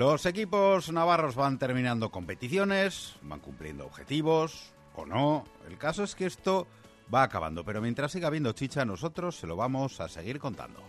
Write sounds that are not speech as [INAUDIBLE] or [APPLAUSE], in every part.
Los equipos navarros van terminando competiciones, van cumpliendo objetivos o no. El caso es que esto va acabando, pero mientras siga habiendo chicha, nosotros se lo vamos a seguir contando.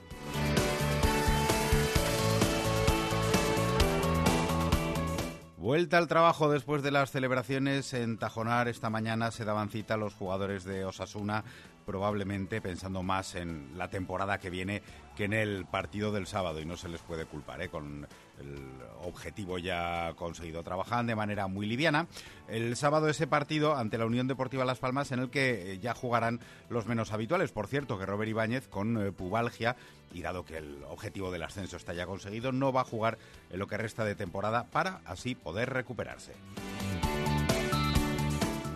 Vuelta al trabajo después de las celebraciones en Tajonar. Esta mañana se daban cita los jugadores de Osasuna, probablemente pensando más en la temporada que viene que en el partido del sábado. Y no se les puede culpar, ¿eh? con el objetivo ya conseguido. Trabajaban de manera muy liviana. El sábado ese partido ante la Unión Deportiva Las Palmas en el que eh, ya jugarán los menos habituales. Por cierto, que Robert Ibáñez con eh, pubalgia y dado que el objetivo del ascenso está ya conseguido, no va a jugar en lo que resta de temporada para así poder recuperarse.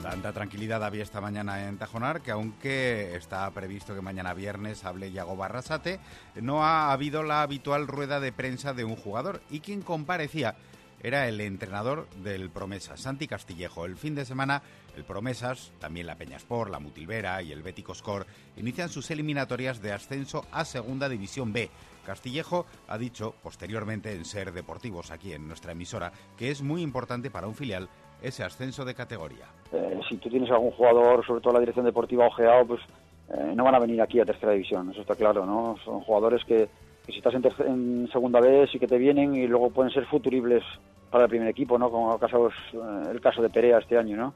Tanta tranquilidad había esta mañana en Tajonar que aunque está previsto que mañana viernes hable Yago Barrasate, no ha habido la habitual rueda de prensa de un jugador y quien comparecía era el entrenador del Promesas, Santi Castillejo. El fin de semana, el Promesas, también la Peñaspor, la Mutilvera y el Bético Score inician sus eliminatorias de ascenso a Segunda División B. Castillejo ha dicho posteriormente en Ser Deportivos, aquí en nuestra emisora, que es muy importante para un filial ese ascenso de categoría. Eh, si tú tienes algún jugador, sobre todo la dirección deportiva ojeado, pues eh, no van a venir aquí a tercera división, eso está claro, ¿no? Son jugadores que, si estás en, segunda vez sí que te vienen y luego pueden ser futuribles para el primer equipo, ¿no? Como eh, el caso de Perea este año, ¿no?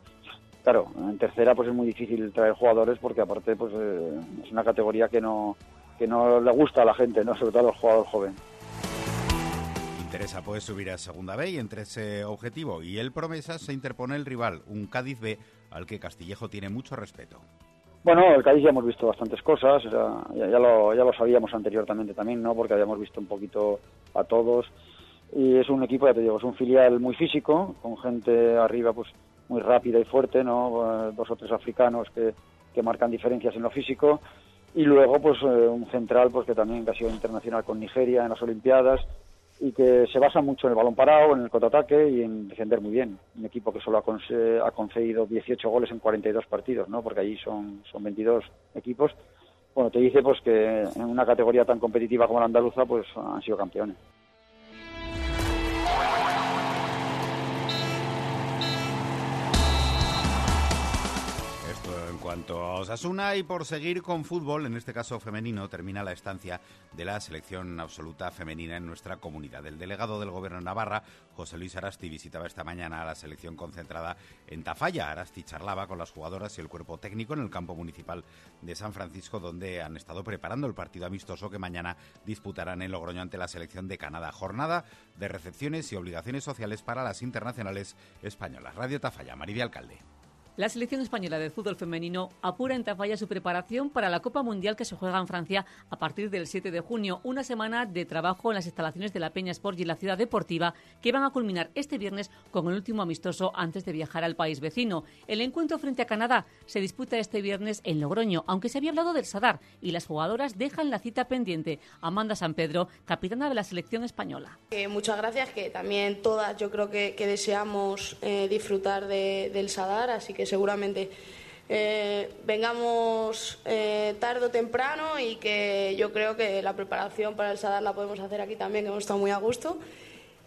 Claro, en tercera pues es muy difícil traer jugadores porque aparte pues es una categoría que no que no le gusta a la gente, ¿no? Sobre todo a los jugadores jóvenes interesa puede subir a Segunda B y entre ese objetivo y el promesa se interpone el rival, un Cádiz B al que Castillejo tiene mucho respeto. Bueno, el Cádiz ya hemos visto bastantes cosas, ya, lo, ya lo sabíamos anteriormente también, ¿no? Porque habíamos visto un poquito a todos y es un equipo, ya te digo, es un filial muy físico, con gente arriba pues muy rápida y fuerte, ¿no? Dos o tres africanos que, que marcan diferencias en lo físico y luego pues eh, un central pues que también ha sido internacional con Nigeria en las Olimpiadas y que se basa mucho en el balón parado, en el contraataque y en defender muy bien. Un equipo que solo ha, ha concedido 18 goles en 42 partidos, ¿no? porque allí son, son 22 equipos. Bueno, te dice pues que en una categoría tan competitiva como la andaluza pues han sido campeones. Cuanto a Osasuna y por seguir con fútbol, en este caso femenino, termina la estancia de la selección absoluta femenina en nuestra comunidad. El delegado del Gobierno de Navarra, José Luis Arasti, visitaba esta mañana a la selección concentrada en Tafalla. Arasti charlaba con las jugadoras y el cuerpo técnico en el campo municipal de San Francisco, donde han estado preparando el partido amistoso que mañana disputarán en Logroño ante la selección de Canadá. Jornada de recepciones y obligaciones sociales para las internacionales españolas. Radio Tafalla, Maridia Alcalde. La selección española de fútbol femenino apura en Tafalla su preparación para la Copa Mundial que se juega en Francia a partir del 7 de junio, una semana de trabajo en las instalaciones de la Peña Sport y la Ciudad Deportiva que van a culminar este viernes con el último amistoso antes de viajar al país vecino. El encuentro frente a Canadá se disputa este viernes en Logroño, aunque se había hablado del Sadar y las jugadoras dejan la cita pendiente. Amanda San Pedro, capitana de la selección española. Eh, muchas gracias, que también todas yo creo que, deseamos eh, disfrutar del Sadar, así que seguramente eh, vengamos eh, tarde o temprano y que yo creo que la preparación para el Sadar la podemos hacer aquí también, que hemos estado muy a gusto.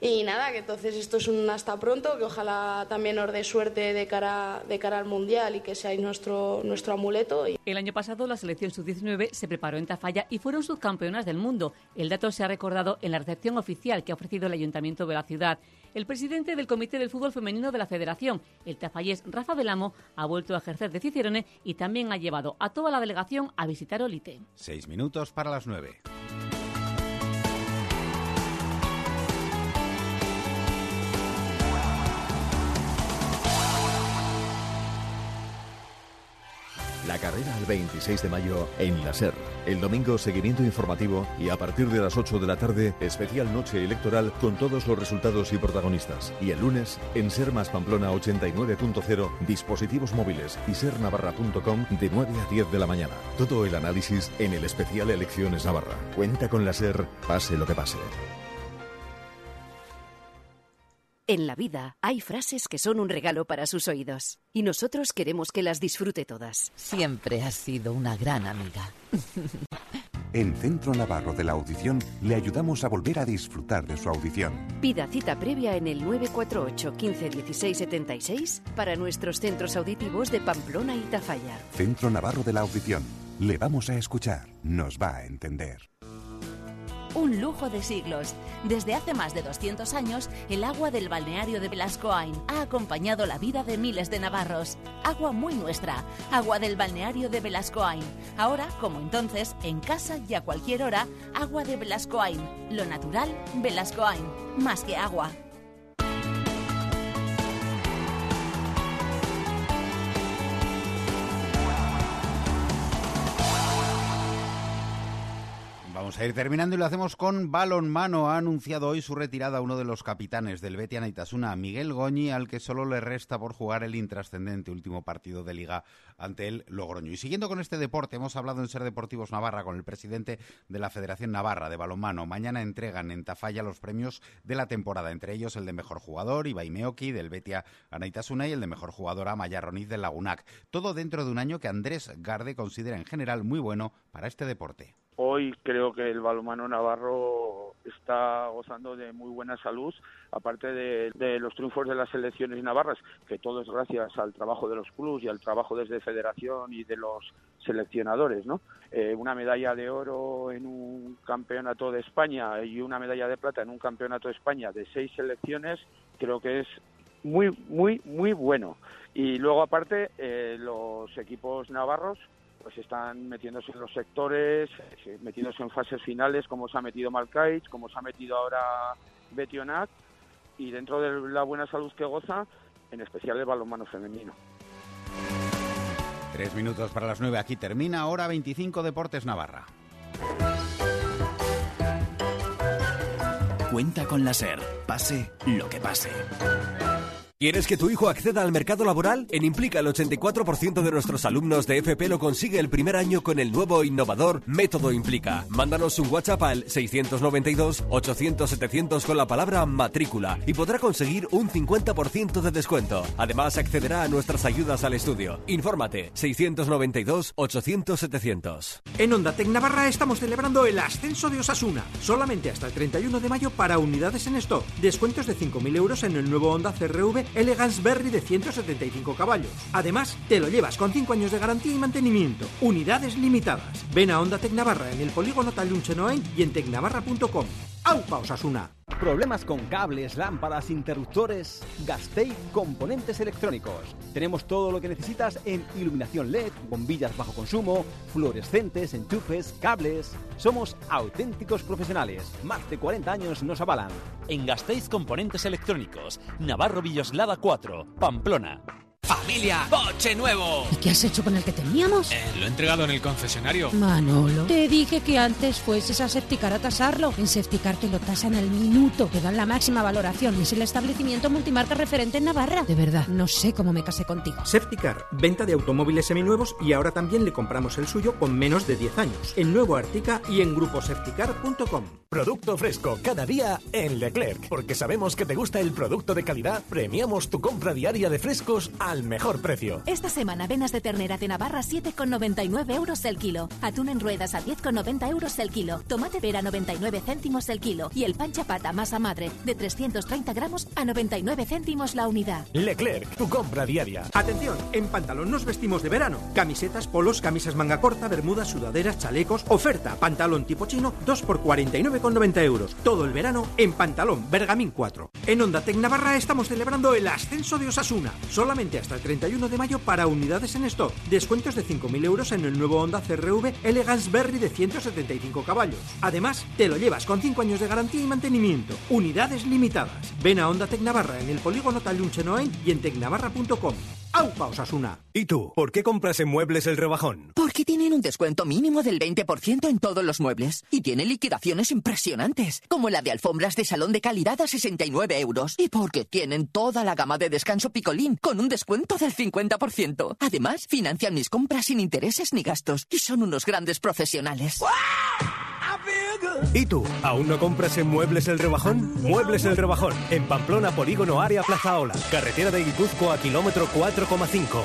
Y nada, que entonces esto es un hasta pronto, que ojalá también os dé suerte de cara, de cara al Mundial y que seáis nuestro, nuestro amuleto. El año pasado la selección sub-19 se preparó en Tafalla y fueron subcampeonas del mundo. El dato se ha recordado en la recepción oficial que ha ofrecido el Ayuntamiento de la ciudad. El presidente del Comité del Fútbol Femenino de la Federación, el tafallés Rafa Belamo, ha vuelto a ejercer de Cicerone y también ha llevado a toda la delegación a visitar Olite. Seis minutos para las nueve. La carrera al 26 de mayo en la SER. El domingo seguimiento informativo y a partir de las 8 de la tarde especial noche electoral con todos los resultados y protagonistas. Y el lunes en Ser Más Pamplona 89.0 dispositivos móviles y sernavarra.com de 9 a 10 de la mañana. Todo el análisis en el especial Elecciones Navarra. Cuenta con la SER, pase lo que pase. En la vida hay frases que son un regalo para sus oídos y nosotros queremos que las disfrute todas. Siempre has sido una gran amiga. [LAUGHS] En Centro Navarro de la Audición le ayudamos a volver a disfrutar de su audición. Pida cita previa en el 948 15 16 76 para nuestros centros auditivos de Pamplona y Tafalla. Centro Navarro de la Audición. Le vamos a escuchar. Nos va a entender un lujo de siglos. Desde hace más de 200 años, el agua del balneario de Velascoain ha acompañado la vida de miles de navarros. Agua muy nuestra, agua del balneario de Velascoain. Ahora, como entonces, en casa y a cualquier hora, agua de Velascoain. Lo natural, Velascoain. Más que agua. Terminando y lo hacemos con balón mano. Ha anunciado hoy su retirada uno de los capitanes del Betis Anaitasuna, Miguel Goñi, al que solo le resta por jugar el intrascendente último partido de liga ante el Logroño. Y siguiendo con este deporte, hemos hablado en Ser Deportivos Navarra con el presidente de la Federación Navarra de Balonmano. Mañana entregan en Tafalla los premios de la temporada, entre ellos el de mejor jugador, Ibai Meoki, del Betia Anaitasuna, y el de mejor jugadora, Maya Roniz, del Lagunac. Todo dentro de un año que Andrés Garde considera en general muy bueno para este deporte. Hoy creo que el balonmano navarro está gozando de muy buena salud, aparte de, los triunfos de las selecciones navarras, que todo es gracias al trabajo de los clubes y al trabajo desde federación y de los seleccionadores, ¿no? Eh, una medalla de oro en un campeonato de España y una medalla de plata en un campeonato de España de seis selecciones, creo que es muy, muy, muy bueno. Y luego, aparte, eh, los equipos navarros pues están metiéndose en los sectores, eh, metiéndose en fases finales, como se ha metido Malkaich, como se ha metido ahora Betionac, y dentro de la buena salud que goza, en especial el balonmano femenino. Tres minutos para las nueve. Aquí termina hora 25 Deportes Navarra. Cuenta con la SER. Pase lo que pase. ¿Quieres que tu hijo acceda al mercado laboral? En Implica el 84% de nuestros alumnos de FP lo consigue el primer año con el nuevo innovador Método Implica. Mándanos un WhatsApp al 692-800-700 con la palabra matrícula y podrá conseguir un 50% de descuento. Además accederá a nuestras ayudas al estudio. Infórmate 692-800-700. En Onda Tec Navarra estamos celebrando el ascenso de Osasuna. Solamente hasta el 31 de mayo para unidades en stock. Descuentos de 5.000 euros en el nuevo Honda CRV Elegance Berry de 175 caballos. Además, te lo llevas con 5 años de garantía y mantenimiento. Unidades limitadas. Ven a Honda Tec Navarra en el polígono Talunchenoen y en tecnavarra.com. ¡Aupa Osasuna! ¿Problemas con cables, lámparas, interruptores? Gastei Componentes Electrónicos. Tenemos todo lo que necesitas en iluminación LED, bombillas bajo consumo, fluorescentes, enchufes, cables. Somos auténticos profesionales. Más de 40 años nos avalan. En Gasteiz Componentes Electrónicos, Navarro Villoslada 4, Pamplona. Familia, coche nuevo. ¿Y qué has hecho con el que teníamos? Eh, lo he entregado en el concesionario. Manolo, te dije que antes fueses a Septicar a tasarlo. En Septicar te lo tasan al minuto, te dan la máxima valoración es el establecimiento multimarca referente en Navarra. De verdad, no sé cómo me casé contigo. Septicar, venta de automóviles seminuevos y ahora también le compramos el suyo con menos de 10 años. En Nuevo Artica y en gruposepticar.com. Producto fresco cada día en Leclerc. Porque sabemos que te gusta el producto de calidad, premiamos tu compra diaria de frescos al mejor precio. Esta semana venas de ternera de Navarra 7,99 euros el kilo. Atún en ruedas a 10,90 euros el kilo. Tomate vera 99 céntimos el kilo. Y el pan chapata masa madre de 330 gramos a 99 céntimos la unidad. Leclerc, tu compra diaria. Atención, en Pantalón nos vestimos de verano. Camisetas, polos, camisas manga corta, bermudas, sudaderas, chalecos. Oferta, pantalón tipo chino, 2 por 49 con 90 euros. Todo el verano en Pantalón, Bergamín 4. En Onda Tec Navarra estamos celebrando el ascenso de Osasuna. Solamente hasta el 31 de mayo para unidades en stock. Descuentos de 5.000 euros en el nuevo Honda CRV Elegance Berry de 175 caballos. Además, te lo llevas con 5 años de garantía y mantenimiento. Unidades limitadas. Ven a Honda Tec Navarra en el polígono Talunchenoen y en tecnavarra.com. ¡Aupa Osasuna! ¿Y tú? ¿Por qué compras en Muebles el Rebajón? Porque tienen un descuento mínimo del 20% en todos los muebles. Y tienen liquidaciones impresionantes, como la de alfombras de salón de calidad a 69 euros. Y porque tienen toda la gama de descanso picolín, con un descuento del 50%. Además, financian mis compras sin intereses ni gastos. Y son unos grandes profesionales. ¿Y tú? ¿Aún no compras en Muebles el Rebajón? Muebles el Rebajón, en Pamplona, Polígono Área Plaza Ola, carretera de Guipúzcoa, kilómetro 4,5.